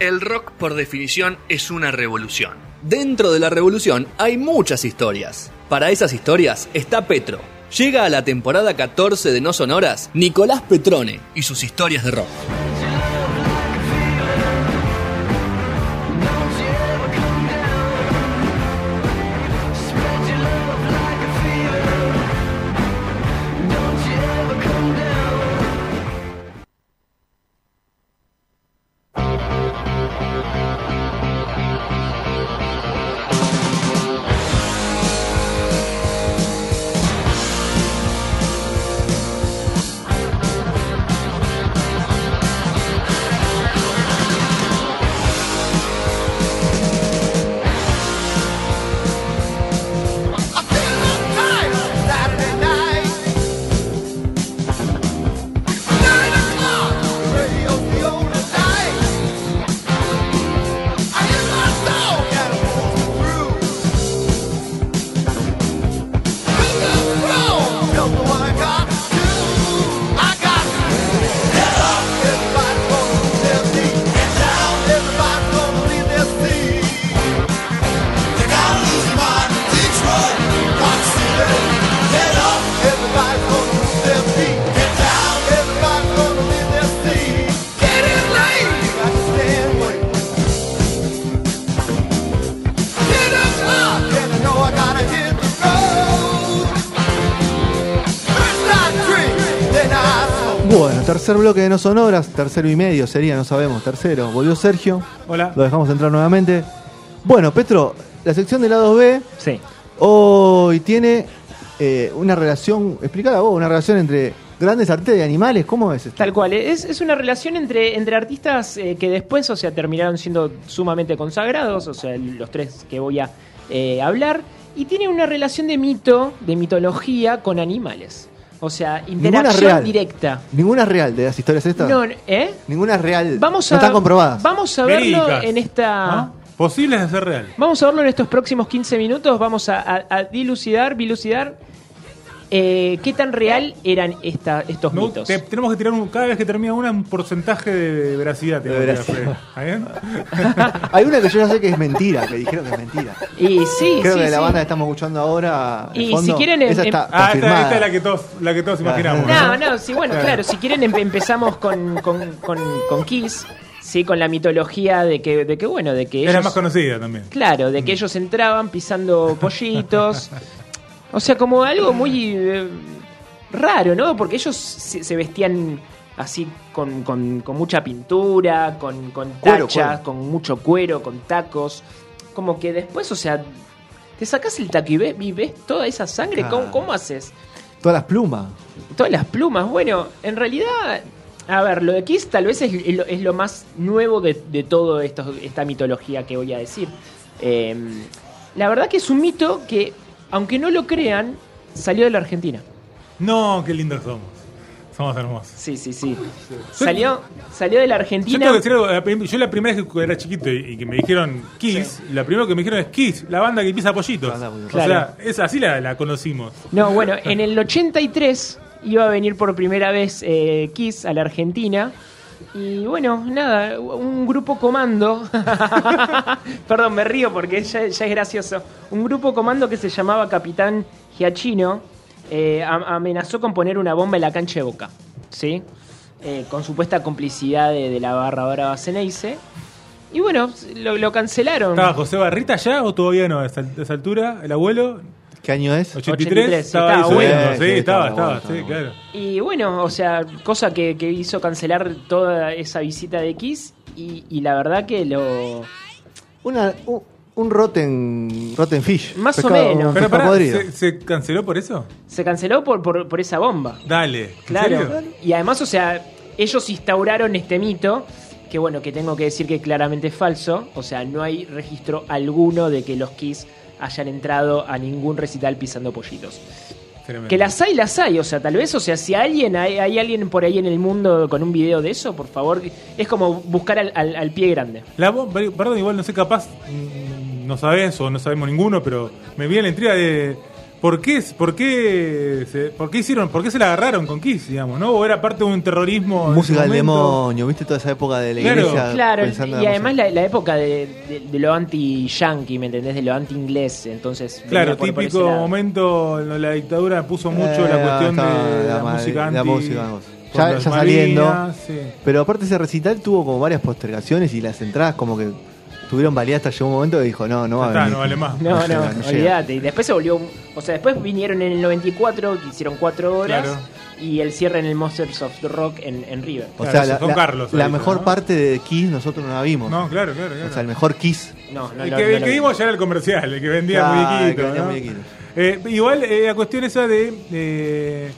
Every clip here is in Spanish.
El rock, por definición, es una revolución. Dentro de la revolución hay muchas historias. Para esas historias está Petro. Llega a la temporada 14 de No Sonoras Nicolás Petrone y sus historias de rock. Tercer bloque de No Sonoras, tercero y medio sería, no sabemos, tercero. Volvió Sergio, Hola. lo dejamos entrar nuevamente. Bueno, Petro, la sección del lado B Sí. hoy tiene eh, una relación, explicada vos, una relación entre grandes artes y animales, ¿cómo es esto? Tal cual, es, es una relación entre, entre artistas eh, que después, o sea, terminaron siendo sumamente consagrados, o sea, los tres que voy a eh, hablar, y tiene una relación de mito, de mitología con animales. O sea, Ninguna interacción real. directa. Ninguna es real de las historias estas. No, ¿eh? Ninguna es real. Vamos no a, están comprobadas. Vamos a verlo Verídicas. en esta... ¿Ah? Posibles de ser real. Vamos a verlo en estos próximos 15 minutos. Vamos a, a- a dilucidar, dilucidar eh, qué tan real eran esta, estos Me- mitos. te- tenemos que tirar un- cada vez que termina una un porcentaje de veracidad. De que hacer. ¿Está bien? Hay una que yo ya sé que es mentira, que dijeron que es mentira. Y sí, Creo sí, que la sí. banda que estamos escuchando ahora. Y fondo, si quieren, esa em- está Ah, esta, confirmada. esta es la que todos, la que todos imaginamos. No, no, sí, bueno, claro, si quieren em- empezamos con, con, con, con Kiss, sí, con la mitología de que, de que bueno, de que Es la ellos... más conocida también. Claro, de que ellos entraban pisando pollitos. O sea, como algo muy eh, raro, ¿no? Porque ellos se, se vestían así con, con- con mucha pintura, con, con Cuero, tachas, cuero. con mucho cuero, con tacos. Como que después, o sea, te sacas el taco y ves, y ves toda esa sangre. ¿Cómo, Ah. cómo haces? Todas las plumas. Todas las plumas. Bueno, en realidad, a ver, lo de Kiss tal vez es, es lo, es lo más nuevo de, de todo esto, esta mitología que voy a decir. Eh, la verdad que es un mito que, aunque no lo crean, salió de la Argentina. No, qué lindos somos. Somos hermosos. Sí, sí, sí. Salió, salió de la Yo Argentina. tengo que decir algo, la prim- yo la primera vez que era chiquito y, y que me dijeron Kiss, la primera que me dijeron es Kiss, la banda que pisa pollitos. Que- O sea, Claro. es así la, la conocimos. No, bueno, en el 83 iba a venir por primera vez eh, Kiss a la Argentina. Y bueno, nada, un grupo comando. Perdón, me río porque ya, es gracioso. Un grupo comando que se llamaba Capitán Giachino eh, am- amenazó con poner una bomba en la cancha de Boca. ¿Sí? Eh, con supuesta complicidad de, de la barra brava Ceneice. Y bueno, lo, cancelaron. ¿Estaba José Barrita ya o todavía no? A esa, a esa altura, el abuelo, ¿Qué año es? 83, 83, estaba estaba ahí bueno. Sí, estaba, estaba sí, claro. Y bueno, o sea, cosa que, que hizo cancelar toda esa visita de Kiss y, y la verdad que lo... Una, un, un rotten, rotten fish. Más o menos. Pero pará. ¿se, se canceló por eso? Se canceló por, por, por esa bomba. Dale. ¿en Claro. serio? Y además, o sea, ellos instauraron este mito, que bueno, que tengo que decir que claramente es falso. O sea, no hay registro alguno de que los Kiss hayan entrado a ningún recital pisando pollitos. Tremendo. Que las hay, las hay. O sea, tal vez, o sea, si alguien, hay, hay alguien por ahí en el mundo con un video de eso, por favor, es como buscar al, al- al pie grande. La perdón, igual no sé, capaz mm, no sabes o no sabemos ninguno, pero me viene la intriga de ¿Por qué, por, qué se, ¿Por qué hicieron, por qué se la agarraron con Kiss, digamos, no? ¿O era parte de un terrorismo? Música del demonio, ¿viste toda esa época de la Claro. iglesia? Claro, y además la, la época de, de- de lo anti-yankee, ¿me entendés? De lo anti-inglés, entonces... Claro, por- por típico lado. momento en la dictadura puso mucho Eh, la cuestión de la, música anti. la música, vamos. por Ya- ya saliendo. Malvinas, sí. Pero aparte ese recital tuvo como varias postergaciones y las entradas como que tuvieron valía hasta llegó un momento que dijo, no, no va Ya está, a venir. no vale más. No, no, llega, no llega. olvídate. Y después se volvió. O sea, después vinieron en el 94, que hicieron cuatro horas. Claro. Y el cierre en el Monsters of the Rock en, en River. O Claro, sea, la, Carlos la mejor ¿no? parte de Kiss nosotros no la vimos. No, claro, claro, claro. O sea, el mejor Kiss. No, no, el que, no el que vi. vimos ya era el comercial, el que vendía muñequitos. ¿no? muñequitos. Eh, igual eh, la cuestión esa de. eh,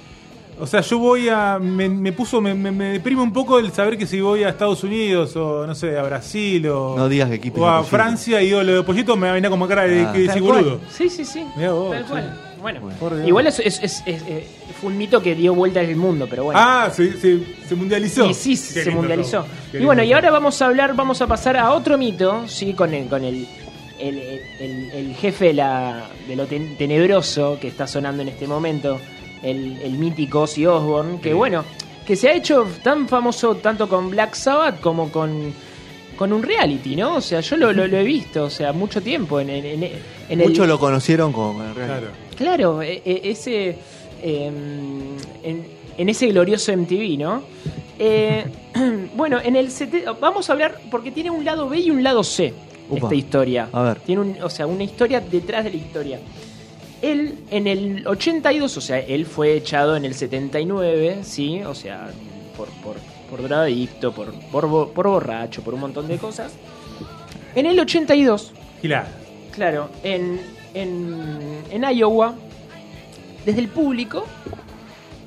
o sea, yo voy a. Me, me puso. Me, me, me deprime un poco el saber que si voy a Estados Unidos o no sé, a Brasil o. No digas que O a Pollito. Francia y digo lo de Pollito me va a venir como cara de Ah. que boludo. Sí, sí, sí. Mirá vos, Tal cual. Bueno, Dios. igual es, es, es- es- eh, fue un mito que dio vuelta al mundo, pero bueno. Ah, se, se, se mundializó. Y sí, Qué se mundializó. Y bueno, y ahora vamos a hablar, vamos a pasar a otro mito, sí, con el, con el, el, el- el jefe de, la, de lo ten- tenebroso que está sonando en este momento, el, el mítico Ozzy Osbourne, que Sí. bueno, que se ha hecho tan famoso tanto con Black Sabbath como con, con un reality, ¿no? O sea, yo lo, lo- lo he visto, o sea, mucho tiempo en, en, en- en el... Muchos lo conocieron con el Claro. Claro, e- e- ese. eh, en, en ese glorioso MTV, ¿no? Eh, bueno, en el sete- vamos a hablar porque tiene un lado B y un lado C Upa. esta historia. A ver. Tiene un, o sea, una historia detrás de la historia. Él en el 82, o sea, él fue echado en el 79, ¿sí? O sea, por, por, por drogadicto, por, por, por borracho, por un montón de cosas. En el 82, Gilada. Claro, en, en, en Iowa, desde el público,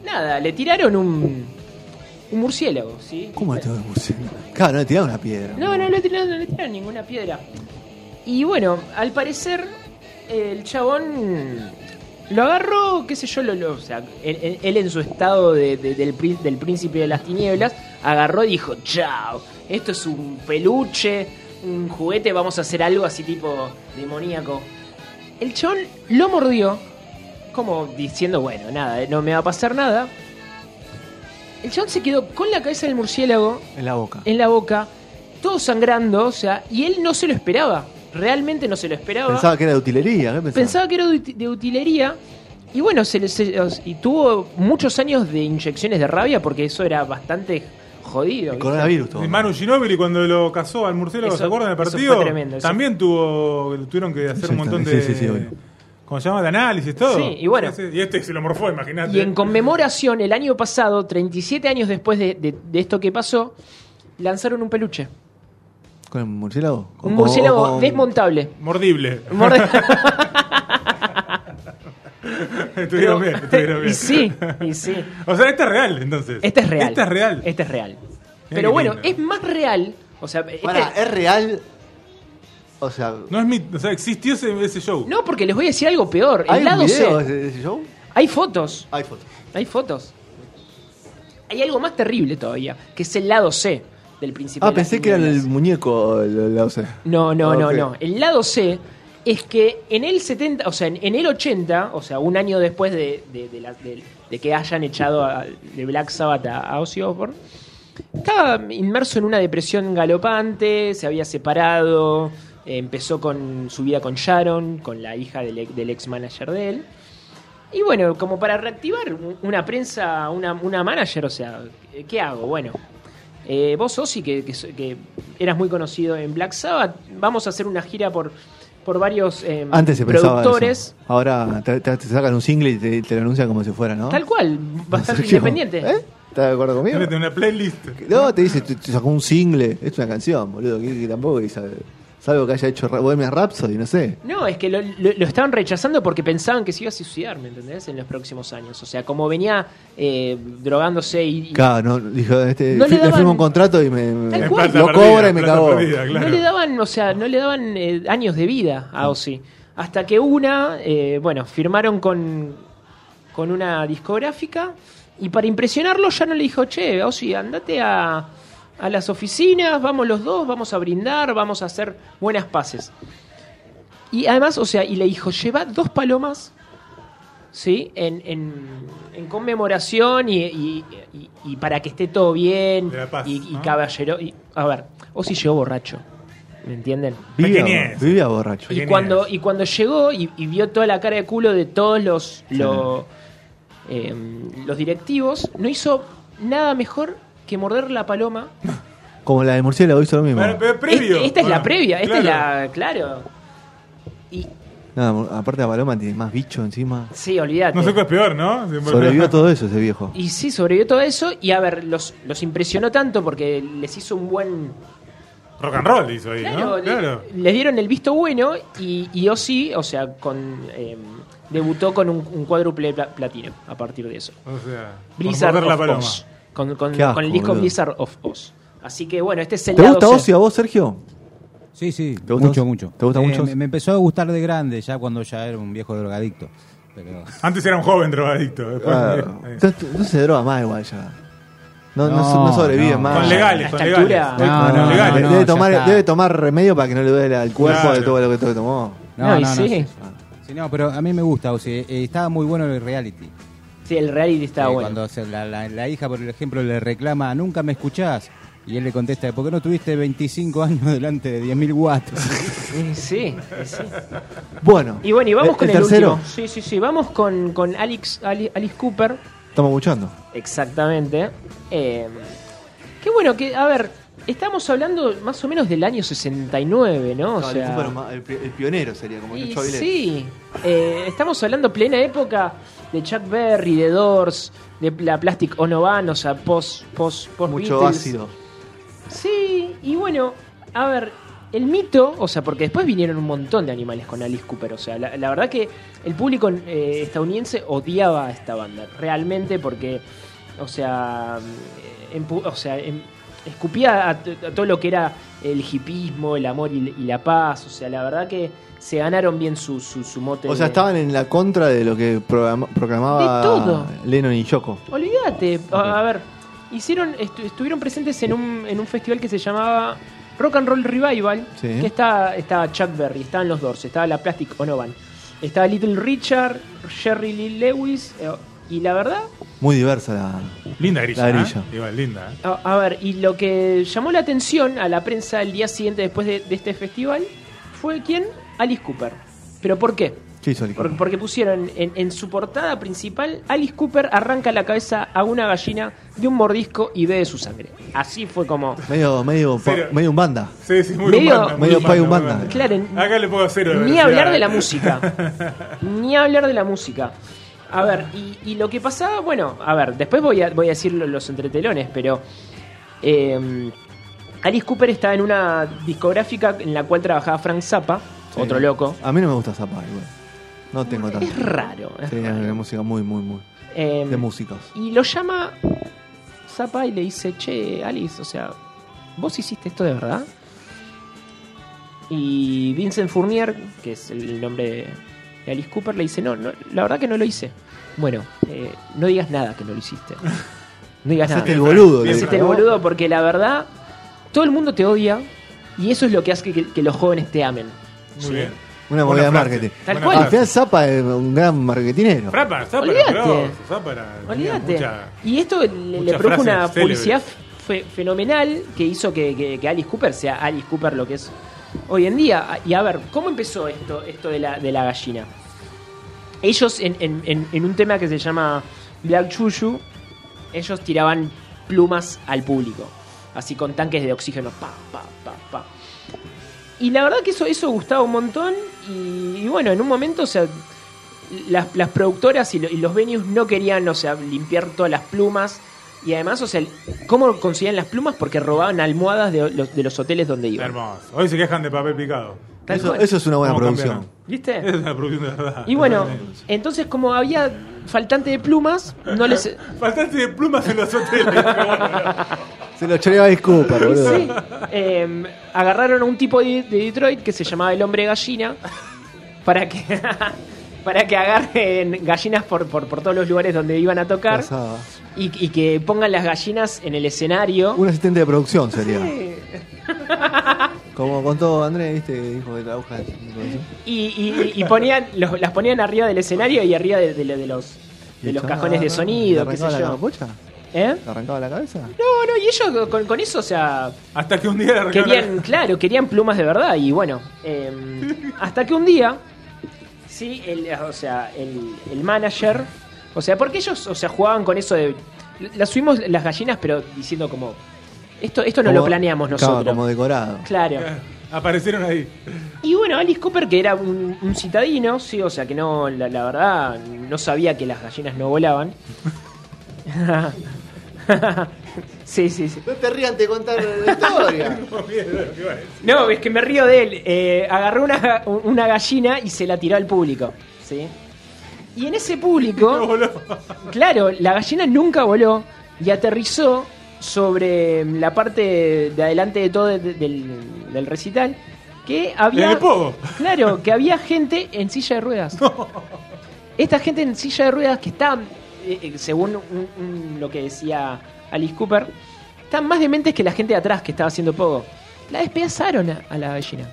nada, le tiraron un, un murciélago, ¿sí? ¿Cómo te va a decir? Claro, no le tiraron una piedra. No, no le tiraron, no le tiraron ninguna piedra. Y bueno, al parecer, el chabón lo agarró, qué sé yo, lo, lo- o sea, él, en su estado de- de- del, prín- del príncipe de las tinieblas, agarró y dijo, chao, esto es un peluche, un juguete, vamos a hacer algo así tipo demoníaco. El chabón lo mordió, como diciendo, bueno, nada, no me va a pasar nada. El chabón se quedó con la cabeza del murciélago En la boca. en la boca, todo sangrando, o sea, y él no se lo esperaba. Realmente no se lo esperaba. Pensaba que era de utilería. ¿qué pensaba? Pensaba que era de, uti- de utilería. Y bueno, se, le- se- y tuvo muchos años de inyecciones de rabia porque eso era bastante jodido. Coronavirus. todo. Y Manu Ginóbili cuando lo casó al murciélago, Eso- ¿se acuerdan del eso partido? fue tremendo, eso- También tuvo, tuvieron que hacer un montón de... Sí, sí, sí, obvio. ¿Cómo se llama? De análisis, todo. Sí, y bueno. Y este se lo morfó, imagínate. Y en conmemoración, el año pasado, 37 años después de, de- de esto que pasó, lanzaron un peluche. ¿Con el murciélago? Un murciélago con- desmontable. Mordible. Estuvieron bien, estuvieron bien. y sí, y sí. O sea, este es real, entonces. Este es real. Este es real. Este es real. Pero bueno, lindo. es más real. O sea, este- ¿es real? O sea, No es mi... O sea, existió ese, ese show. no, porque les voy a decir algo peor. ¿hay El lado video C. de ese show? Hay fotos. Hay fotos. Hay fotos. Hay algo más terrible todavía, que es el lado C del. Ah, de pensé que era el muñeco, el, el- o sea. No, no, no, no. El lado C es que en el 70, o sea, en, en el 80, o sea, un año después de, de- de la- de- de que hayan echado a- de Black Sabbath a, a Ozzy Osbourne, estaba inmerso en una depresión galopante, se había separado, eh, empezó con su vida con Sharon, con la hija del, ex- del ex manager de él. Y bueno, como para reactivar un- una prensa, una, una manager, o sea, ¿qué hago? Bueno, eh, vos, Ozzy, que, que, que eras muy conocido en Black Sabbath, vamos a hacer una gira por, por varios eh, Antes se pensaba productores. eso. Ahora te, sacan un single y te, te lo anuncian como si fuera, ¿no? Tal cual, bastante Sergio, independiente. ¿Eh? ¿Estás de acuerdo conmigo? Tiene una playlist. No, te dice, te, te sacó un single. Es una canción, boludo. Que, que tampoco que sabe. Salvo que haya hecho Bohemian Rhapsody, no sé. No, es que lo, lo- lo estaban rechazando porque pensaban que se iba a suicidar, ¿me entendés? En los próximos años. O sea, como venía eh, drogándose y, y Claro, no, dijo, este, No le daban- firmo un contrato y me, Tal me- cual. lo perdida, cobra y me cagó. perdida, claro. no le daban, o sea, no le daban eh, años de vida a Ozzy. Hasta que una, eh, bueno, firmaron con, con una discográfica y para impresionarlo ya no le dijo, che, Ozzy, andate a, a las oficinas, vamos los dos, vamos a brindar, vamos a hacer buenas paces. Y además, o sea, y le dijo, lleva dos palomas ¿sí? En, en, en conmemoración y, y- y- y para que esté todo bien. De la paz, y, y ¿no? caballero. y- a ver, Ozzy llegó borracho. ¿Me entienden? Vivía, vivía borracho. Y cuando, y cuando llegó y, y vio toda la cara de culo de todos los, los, eh, los directivos, no hizo nada mejor que morder la paloma. Como la del murciélago hizo lo mismo. Pero, pero previo. Este- esta es la Bueno, previa, esta claro. es la. Claro. Y No, aparte la paloma tiene más bicho encima. sí, olvídate. No sé qué es peor, ¿no? Siempre- Sobrevivió todo eso ese viejo. Y sí, sobrevivió todo eso. Y a ver, los, los impresionó tanto porque les hizo un buen. Rock and roll hizo ahí, Claro, ¿no? le- Claro. les dieron el visto bueno. Y, y Ozzy, o sea, con. eh, debutó con un, un cuádruple pla- platino a partir de eso. O sea, por Blizzard morder la of paloma. Oz. Con, con- asco, con el disco boludo. Blizzard of Oz. Así que bueno, este es el ¿Te lado gusta C. Ozzy a vos, Sergio? Sí, sí, ¿Te gusta mucho, mucho? mucho. ¿Te gusta Eh, mucho? Me, me empezó a gustar de grande, ya cuando ya era un viejo drogadicto. Pero Antes era un joven drogadicto. después- Claro. eh, Entonces, no se droga más igual ya. No, no, No, no sobrevive no. más. Son legales, esta legales. No, legales. no, debe, tomar, está. debe tomar remedio para que no le duele al cuerpo Claro. de todo lo que todo tomó. no, No, y sí. sí. Sí, no, pero a mí me gusta, o sea, eh, estaba muy bueno el reality. Sí, el reality está Eh, bueno. Cuando se- la, la- la hija, por ejemplo, le reclama, nunca me escuchás. Y él le contesta, ¿por qué no tuviste 25 años delante de 10.000 watts? Sí, sí. Bueno. Y bueno, y vamos ¿el- con el, el tercero. último. Sí, sí, sí. Vamos con, con Alex, Ali- Alice Cooper. Estamos escuchando. Exactamente. Eh, qué bueno que, a ver, estamos hablando más o menos del año 69, ¿no? O No, el sea, el, pi- el pionero sería, como y sí, eh, estamos hablando plena época de Chuck Berry, de Doors, de la Plastic Ono Band, o sea, post, post, post Mucho Beatles. ácido. Sí, y bueno, a ver, el mito, o sea, porque después vinieron un montón de animales con Alice Cooper, o sea, la, la verdad que el público eh, estadounidense odiaba a esta banda, realmente porque, o sea, eh, empu- o sea, em- escupía a, todo lo que era el hipismo, el amor y, y la paz, o sea, la verdad que se ganaron bien su, su, su mote. O sea, de- estaban en la contra de lo que programa- proclamaba De todo. Lennon y Yoko. Olvídate. A, ver, hicieron, estu- estuvieron presentes en un, en un festival que se llamaba Rock and Roll Revival, Sí. que está, estaba Chuck Berry, estaban los Doors, estaba la Plastic Ono Band, estaba Little Richard, Jerry Lee Lewis, eh, y la verdad, Muy diversa la. Linda grilla. La ¿eh? grilla. Igual, linda. ¿eh? a, a ver, y lo que llamó la atención a la prensa el día siguiente después de, de este festival fue quién? Alice Cooper. ¿Pero por qué? ¿Qué hizo el Por- Porque pusieron en, en su portada principal, Alice Cooper arranca la cabeza a una gallina de un mordisco y bebe su sangre. Así fue como... Medio, medio, medio un banda. Sí, sí, muy Medio- medio Umbanda, Pai muy Umbanda. Umbanda. Claro, en- Acá le pongo cero. de Ni hablar de la eh. música. Ni hablar de la música. A ver, y, y lo que pasaba, bueno, a ver, después voy a, voy a decir lo- los entretelones, pero... eh, Alice Cooper estaba en una discográfica en la cual trabajaba Frank Zappa, Sí. otro loco. A mí no me gusta Zappa igual. No tengo tanto. Es raro. es Sí, raro. la música muy, muy, muy. Eh, De músicos. Y lo llama Zappa y le dice, che, Alice, o sea, ¿vos hiciste esto de verdad? Y Vincent Fournier, que es el nombre de Alice Cooper, le dice, no, no la verdad que no lo hice. Bueno, eh, no digas nada que no lo hiciste. No digas nada. El boludo. Hacete el boludo porque la verdad, todo el mundo te odia y eso es lo que hace que, que los jóvenes te amen. Muy Sí. bien. Una movida de marketing. Tal cual. Al final Zappa es un gran marketinero. Zappa, Zappa Olvídate. era- Olvídate. mucha- Y esto le, le produjo una publicidad fe- fenomenal que hizo que, que- que Alice Cooper sea Alice Cooper lo que es hoy en día. Y a ver, ¿cómo empezó esto, esto de, la, de la gallina? Ellos, en, un tema que se llama Black Chuchu, ellos tiraban plumas al público. Así con tanques de oxígeno. Pa, pa, pa, pa. Y la verdad que eso, eso gustaba un montón. Y, bueno, en un momento, o sea, las, las productoras y, y los venues no querían, o sea, limpiar todas las plumas. Y además, o sea, ¿cómo conseguían las plumas? Porque robaban almohadas de los, de los hoteles donde iban. Hermoso. Hoy se quejan de papel picado. Eso, eso es una buena ¿Cómo producción. cambiaron? ¿Viste? Es una producción de verdad. Y bueno, entonces como había faltante de plumas, no les... Faltante de plumas en los hoteles. Se lo choreaba Alice Cooper, boludo. Sí, eh, agarraron a un tipo de, de Detroit que se llamaba el hombre gallina para que para que agarren gallinas por, por, por todos los lugares donde iban a tocar y, y que pongan las gallinas en el escenario. Un asistente de producción sería. Como contó Andrés, ¿viste? Que dijo que la aguja. Y, y- y ponían, los- las ponían arriba del escenario y arriba de, de- de los, de los cajones de sonido, qué sé ¿Le arrancaba la yo. capucha? ¿Eh? ¿Le arrancaba la cabeza? No, no, y ellos con, con eso, o sea, Hasta que un día le querían, claro, querían plumas de verdad. Y bueno, eh, hasta que un día, sí, el, o sea, el, el manager, o sea, porque ellos, o sea, jugaban con eso de. Las subimos las gallinas, pero diciendo como. Esto, esto no Como- lo planeamos claro, nosotros. como decorado. Claro. Aparecieron ahí. Y bueno, Alice Cooper, que era un, un citadino, sí, o sea que no, la, la verdad, no sabía que las gallinas no volaban. sí, sí, sí. No te rías de contar la historia. No, es que me río de él. Eh, agarró una, una gallina y se la tiró al público. ¿sí? Y en ese público, claro, la gallina nunca voló y aterrizó sobre la parte de adelante de todo de- de- del, del recital. Que había. Claro, que había gente en silla de ruedas. Esta gente en silla de ruedas que está, eh, eh, según un- un- lo que decía Alice Cooper, están más dementes que la gente de atrás que estaba haciendo pogo. La despedazaron a, a la gallina.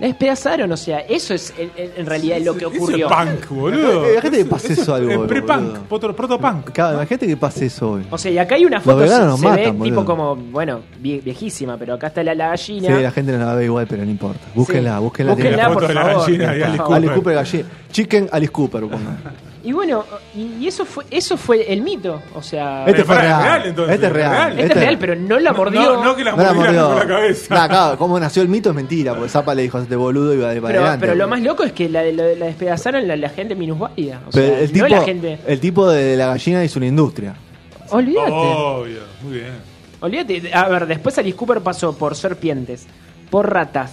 La despedazaron, o sea, eso es en, en- en realidad lo que Eso es ocurrió. punk, boludo. Imagínate que pase eso algo. Pre-punk, proto- proto-punk. Claro, imagínate que pase eso hoy. O sea, y acá hay una foto, se, nos se ve matan, tipo como, bueno, vie- viejísima, pero acá está la, la Sí, gallina. la gente no la ve igual, pero no importa. Búsquenla, Sí. búsquenla. Búsquenla, tiene- La foto por de la favor. gallina y por Alice. Cooper. Alice Cooper gallina. Chicken Alice Cooper, pongan. Y bueno, y, y eso fue eso fue el mito, o sea, Este fue pará, real. ¿es real, entonces? Este es real. ¿Es real? este es real, pero no la mordió. No, no que la No la mordió. con la cabeza. Nah, claro, cómo nació el mito es mentira, porque Zapa le dijo, este boludo iba de para pero, adelante. pero lo más loco es que la, la, la despedazaron la, la gente minusválida. O Pero sea, el, tipo, no la gente. el tipo de la gallina hizo una industria. Olvídate. Obvio, muy bien. Olvídate. A ver, después Alice Cooper pasó por serpientes, por ratas,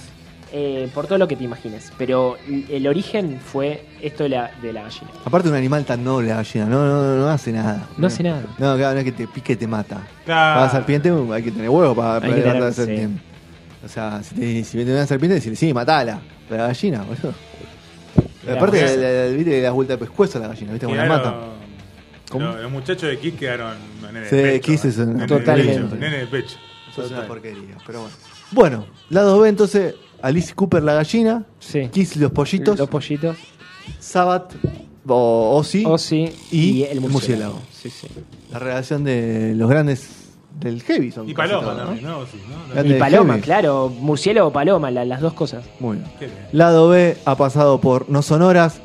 eh, por todo lo que te imagines. Pero el el origen fue esto de la, de la gallina. Aparte un animal tan noble la gallina, no, no, no, no hace nada. No hace nada. No, claro, no es que te pique y te mata. Claro. Para la serpiente hay que tener huevo para para levantar la serpiente. O sea, si, te, si viene una serpiente, decirle, sí, matala. Pero la gallina, boludo. Claro, Aparte, porque- la, la- viste que le das vuelta de pescuezo a la gallina, ¿viste? Cómo la mata. ¿Cómo? Los, los muchachos de Kiss quedaron nene Sí, de pecho. Kiss es un- nene Totalmente. pecho, Nene de pecho. Eso es una porquería, pero bueno. Bueno, lado B entonces, Alice Cooper la gallina, Sí. Kiss los pollitos, Los pollitos. Sabbath o Ozzy, Oh, sí. y el murciélago. murciélago. Sí, sí. la relación de los grandes del heavy son Y casi Paloma todos, ¿no? también, ¿no? Sí, ¿no? Grande Y del paloma, heavy. claro. Murciélago o paloma, la- las dos cosas. Muy bien. Qué bien. Lado B ha pasado por No Sonoras,